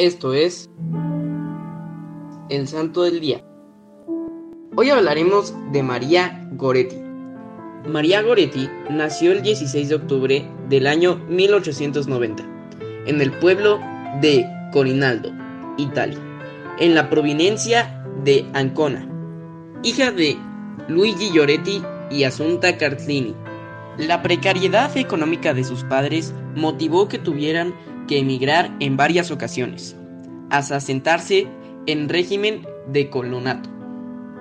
Esto es el Santo del Día. Hoy hablaremos de María Goretti. María Goretti nació el 16 de octubre del año 1890 en el pueblo de Corinaldo, Italia, en la provincia de Ancona, hija de Luigi Goretti y Asunta Carlini. La precariedad económica de sus padres motivó que tuvieran que emigrar en varias ocasiones, hasta sentarse en régimen de colonato,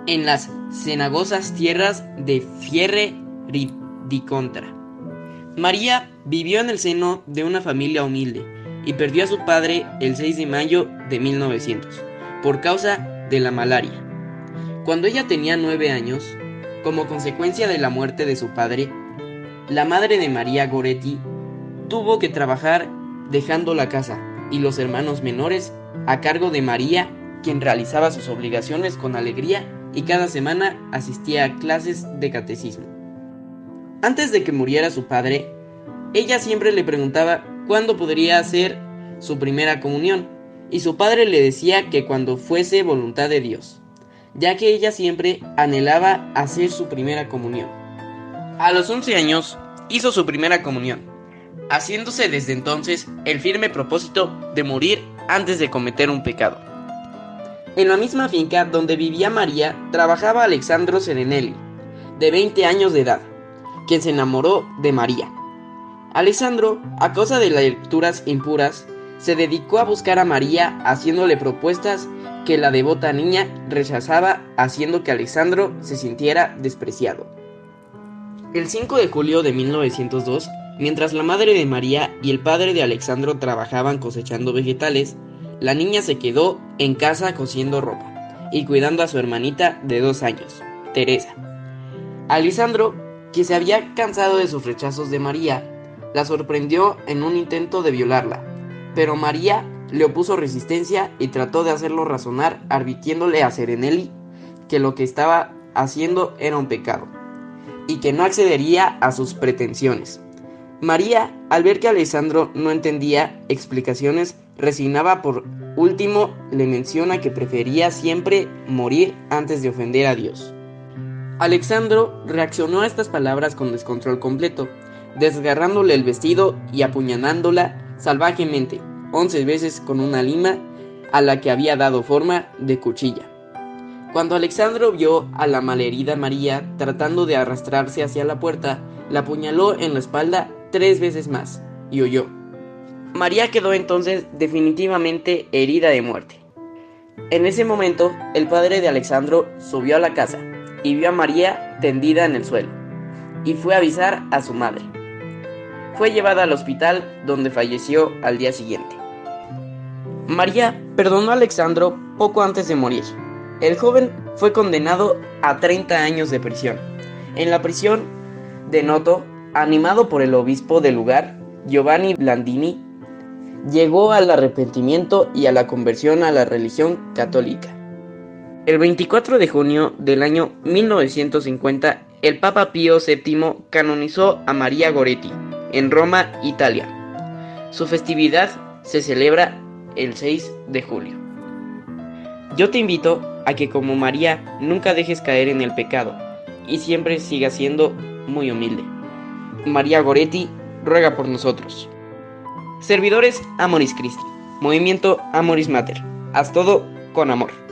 en las cenagosas tierras de Fierre di Contra. María vivió en el seno de una familia humilde y perdió a su padre el 6 de mayo de 1900 por causa de la malaria. Cuando ella tenía nueve años, como consecuencia de la muerte de su padre, la madre de María Goretti tuvo que trabajar dejando la casa y los hermanos menores a cargo de María, quien realizaba sus obligaciones con alegría y cada semana asistía a clases de catecismo. Antes de que muriera su padre, ella siempre le preguntaba cuándo podría hacer su primera comunión, y su padre le decía que cuando fuese voluntad de Dios, ya que ella siempre anhelaba hacer su primera comunión. A los 11 años hizo su primera comunión, haciéndose desde entonces el firme propósito de morir antes de cometer un pecado. En la misma finca donde vivía María trabajaba Alexandro Serenelli, de 20 años de edad, quien se enamoró de María. Alexandro, a causa de las lecturas impuras, se dedicó a buscar a María haciéndole propuestas que la devota niña rechazaba haciendo que Alexandro se sintiera despreciado. El 5 de julio de 1902, Mientras la madre de María y el padre de Alexandro trabajaban cosechando vegetales, la niña se quedó en casa cosiendo ropa y cuidando a su hermanita de dos años, Teresa. Alexandro, que se había cansado de sus rechazos de María, la sorprendió en un intento de violarla, pero María le opuso resistencia y trató de hacerlo razonar advirtiéndole a Serenelli que lo que estaba haciendo era un pecado y que no accedería a sus pretensiones. María, al ver que Alessandro no entendía explicaciones, resignaba por último le menciona que prefería siempre morir antes de ofender a Dios. Alexandro reaccionó a estas palabras con descontrol completo, desgarrándole el vestido y apuñalándola salvajemente, once veces con una lima a la que había dado forma de cuchilla. Cuando Alexandro vio a la malherida María tratando de arrastrarse hacia la puerta, la apuñaló en la espalda tres veces más y huyó. María quedó entonces definitivamente herida de muerte. En ese momento, el padre de Alexandro subió a la casa y vio a María tendida en el suelo, y fue a avisar a su madre. Fue llevada al hospital donde falleció al día siguiente. María perdonó a Alexandro poco antes de morir. El joven fue condenado a 30 años de prisión. En la prisión de Noto animado por el obispo del lugar, Giovanni Blandini, llegó al arrepentimiento y a la conversión a la religión católica. El 24 de junio del año 1950, el Papa Pío VII canonizó a María Goretti en Roma, Italia. Su festividad se celebra el 6 de julio. Yo te invito a que como María nunca dejes caer en el pecado y siempre sigas siendo muy humilde. María Goretti ruega por nosotros. Servidores Amoris Christi, Movimiento Amoris Mater. Haz todo con amor.